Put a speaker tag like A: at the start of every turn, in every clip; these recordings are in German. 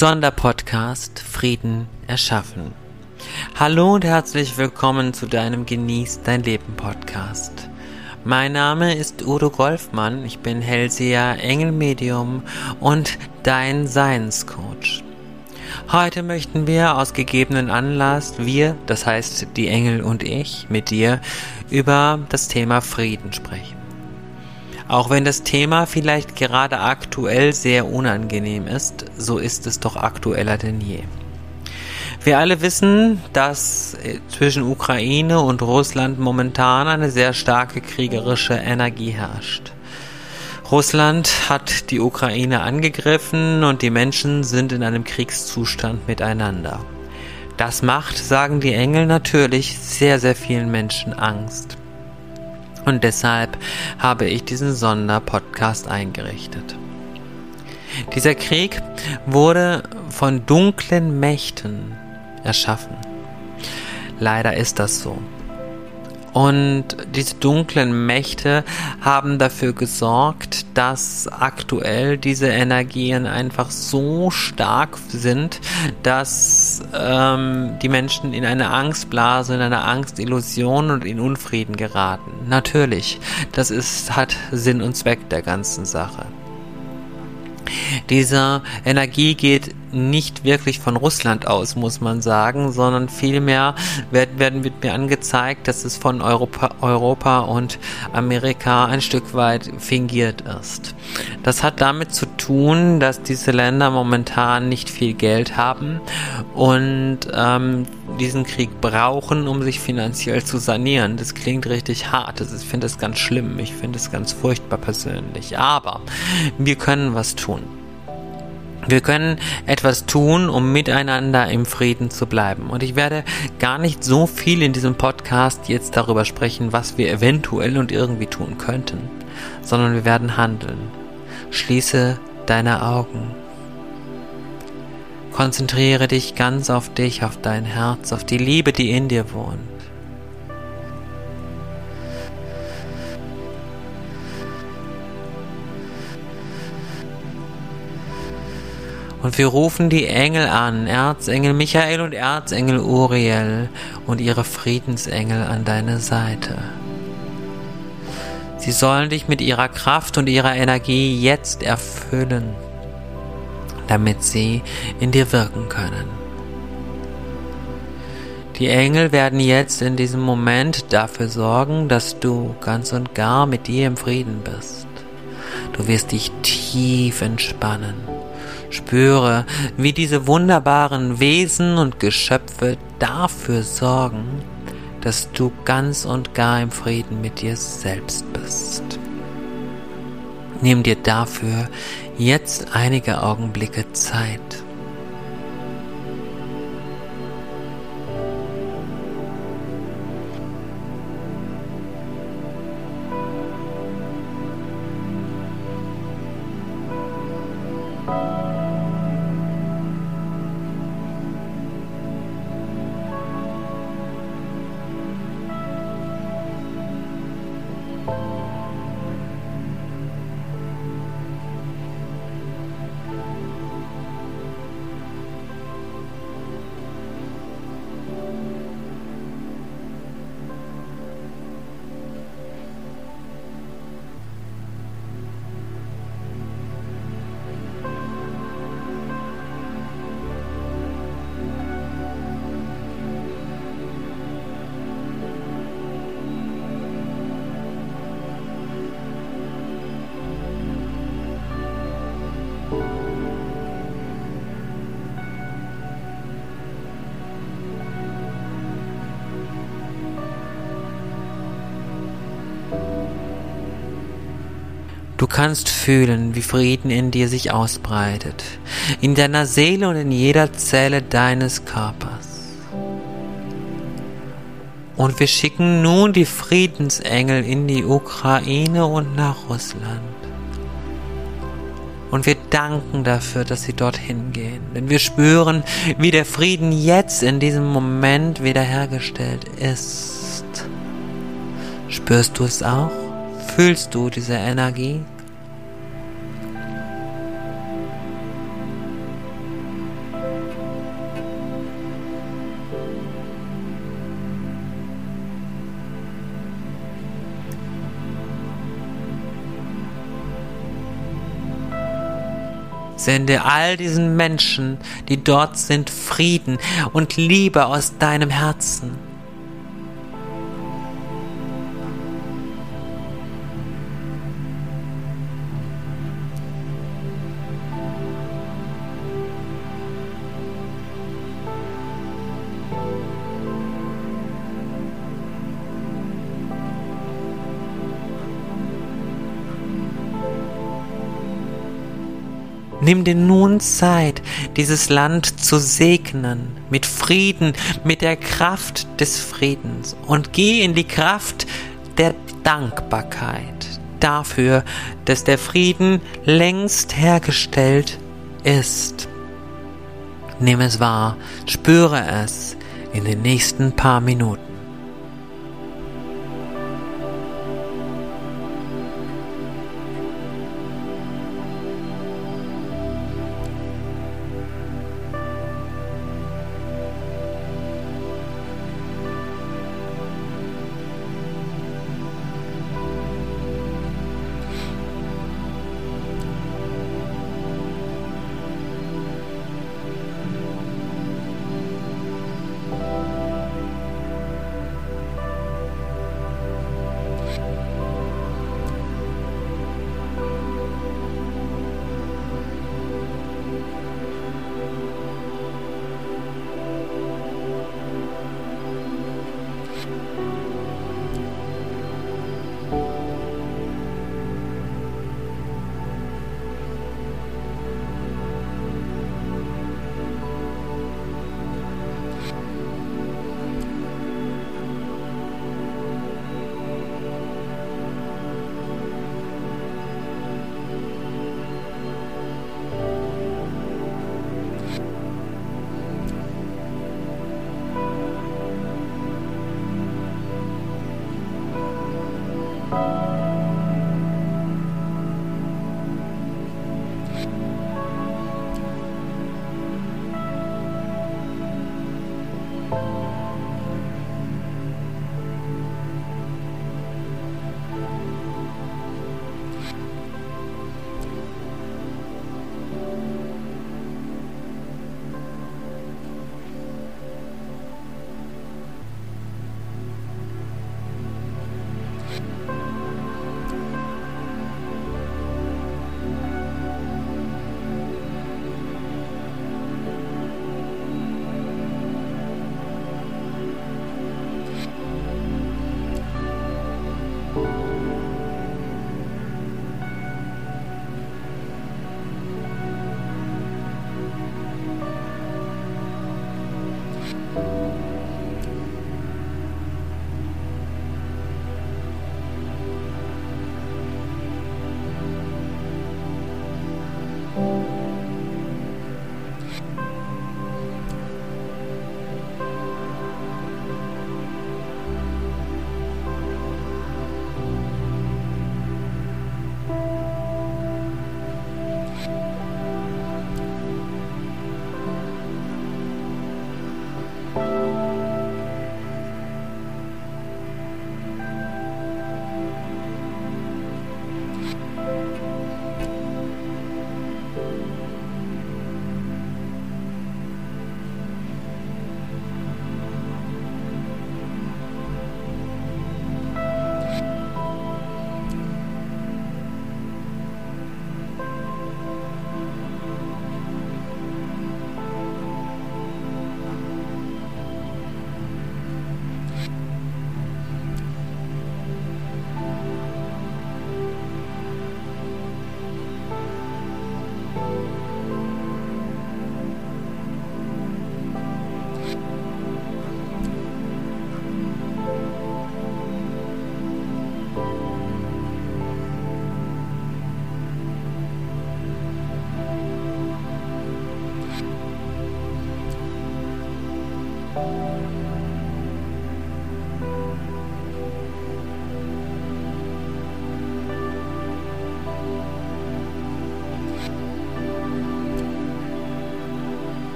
A: Sonderpodcast Frieden erschaffen. Hallo und herzlich willkommen zu deinem Genieß dein Leben Podcast. Mein Name ist Udo Golfmann, ich bin Hellseher, Engelmedium und dein Seinscoach. Heute möchten wir aus gegebenen Anlass, wir, das heißt die Engel und ich, mit dir über das Thema Frieden sprechen. Auch wenn das Thema vielleicht gerade aktuell sehr unangenehm ist, so ist es doch aktueller denn je. Wir alle wissen, dass zwischen Ukraine und Russland momentan eine sehr starke kriegerische Energie herrscht. Russland hat die Ukraine angegriffen und die Menschen sind in einem Kriegszustand miteinander. Das macht, sagen die Engel natürlich, sehr, sehr vielen Menschen Angst. Und deshalb habe ich diesen Sonderpodcast eingerichtet. Dieser Krieg wurde von dunklen Mächten erschaffen. Leider ist das so. Und diese dunklen Mächte haben dafür gesorgt, dass aktuell diese Energien einfach so stark sind, dass ähm, die Menschen in eine Angstblase, in eine Angstillusion und in Unfrieden geraten. Natürlich, das ist, hat Sinn und Zweck der ganzen Sache. Diese Energie geht nicht wirklich von Russland aus, muss man sagen, sondern vielmehr werden, werden wird mir angezeigt, dass es von Europa, Europa und Amerika ein Stück weit fingiert ist. Das hat damit zu tun, dass diese Länder momentan nicht viel Geld haben und ähm, diesen Krieg brauchen, um sich finanziell zu sanieren. Das klingt richtig hart. Das ist, ich finde es ganz schlimm. Ich finde es ganz furchtbar persönlich. Aber wir können was tun. Wir können etwas tun, um miteinander im Frieden zu bleiben. Und ich werde gar nicht so viel in diesem Podcast jetzt darüber sprechen, was wir eventuell und irgendwie tun könnten, sondern wir werden handeln. Schließe deine Augen. Konzentriere dich ganz auf dich, auf dein Herz, auf die Liebe, die in dir wohnt. Und wir rufen die Engel an, Erzengel Michael und Erzengel Uriel und ihre Friedensengel an deine Seite. Sie sollen dich mit ihrer Kraft und ihrer Energie jetzt erfüllen, damit sie in dir wirken können. Die Engel werden jetzt in diesem Moment dafür sorgen, dass du ganz und gar mit dir im Frieden bist. Du wirst dich tief entspannen Spüre, wie diese wunderbaren Wesen und Geschöpfe dafür sorgen, dass du ganz und gar im Frieden mit dir selbst bist. Nimm dir dafür jetzt einige Augenblicke Zeit. Kannst fühlen, wie Frieden in dir sich ausbreitet, in deiner Seele und in jeder Zelle deines Körpers. Und wir schicken nun die Friedensengel in die Ukraine und nach Russland. Und wir danken dafür, dass sie dorthin gehen. Denn wir spüren, wie der Frieden jetzt in diesem Moment wiederhergestellt ist. Spürst du es auch? Fühlst du diese Energie? Sende all diesen Menschen, die dort sind, Frieden und Liebe aus deinem Herzen. Nimm dir nun Zeit, dieses Land zu segnen, mit Frieden, mit der Kraft des Friedens und geh in die Kraft der Dankbarkeit dafür, dass der Frieden längst hergestellt ist. Nimm es wahr, spüre es in den nächsten paar Minuten.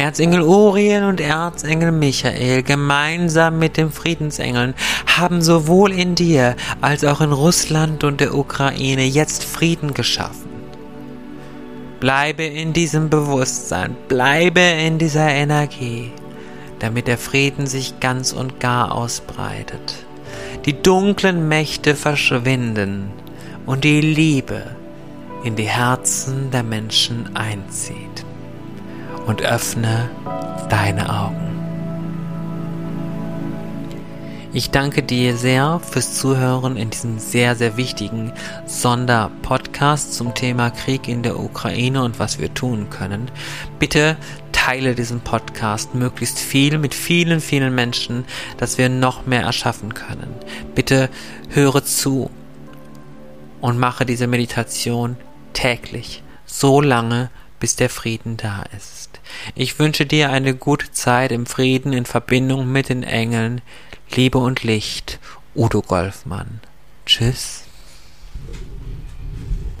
A: Erzengel Uriel und Erzengel Michael gemeinsam mit den Friedensengeln haben sowohl in dir als auch in Russland und der Ukraine jetzt Frieden geschaffen. Bleibe in diesem Bewusstsein, bleibe in dieser Energie, damit der Frieden sich ganz und gar ausbreitet, die dunklen Mächte verschwinden und die Liebe in die Herzen der Menschen einzieht und öffne deine Augen. Ich danke dir sehr fürs Zuhören in diesem sehr, sehr wichtigen Sonderpodcast zum Thema Krieg in der Ukraine und was wir tun können. Bitte teile diesen Podcast möglichst viel mit vielen, vielen Menschen, dass wir noch mehr erschaffen können. Bitte höre zu und mache diese Meditation täglich, so lange, bis der Frieden da ist. Ich wünsche dir eine gute Zeit im Frieden in Verbindung mit den Engeln, Liebe und Licht, Udo Golfmann. Tschüss.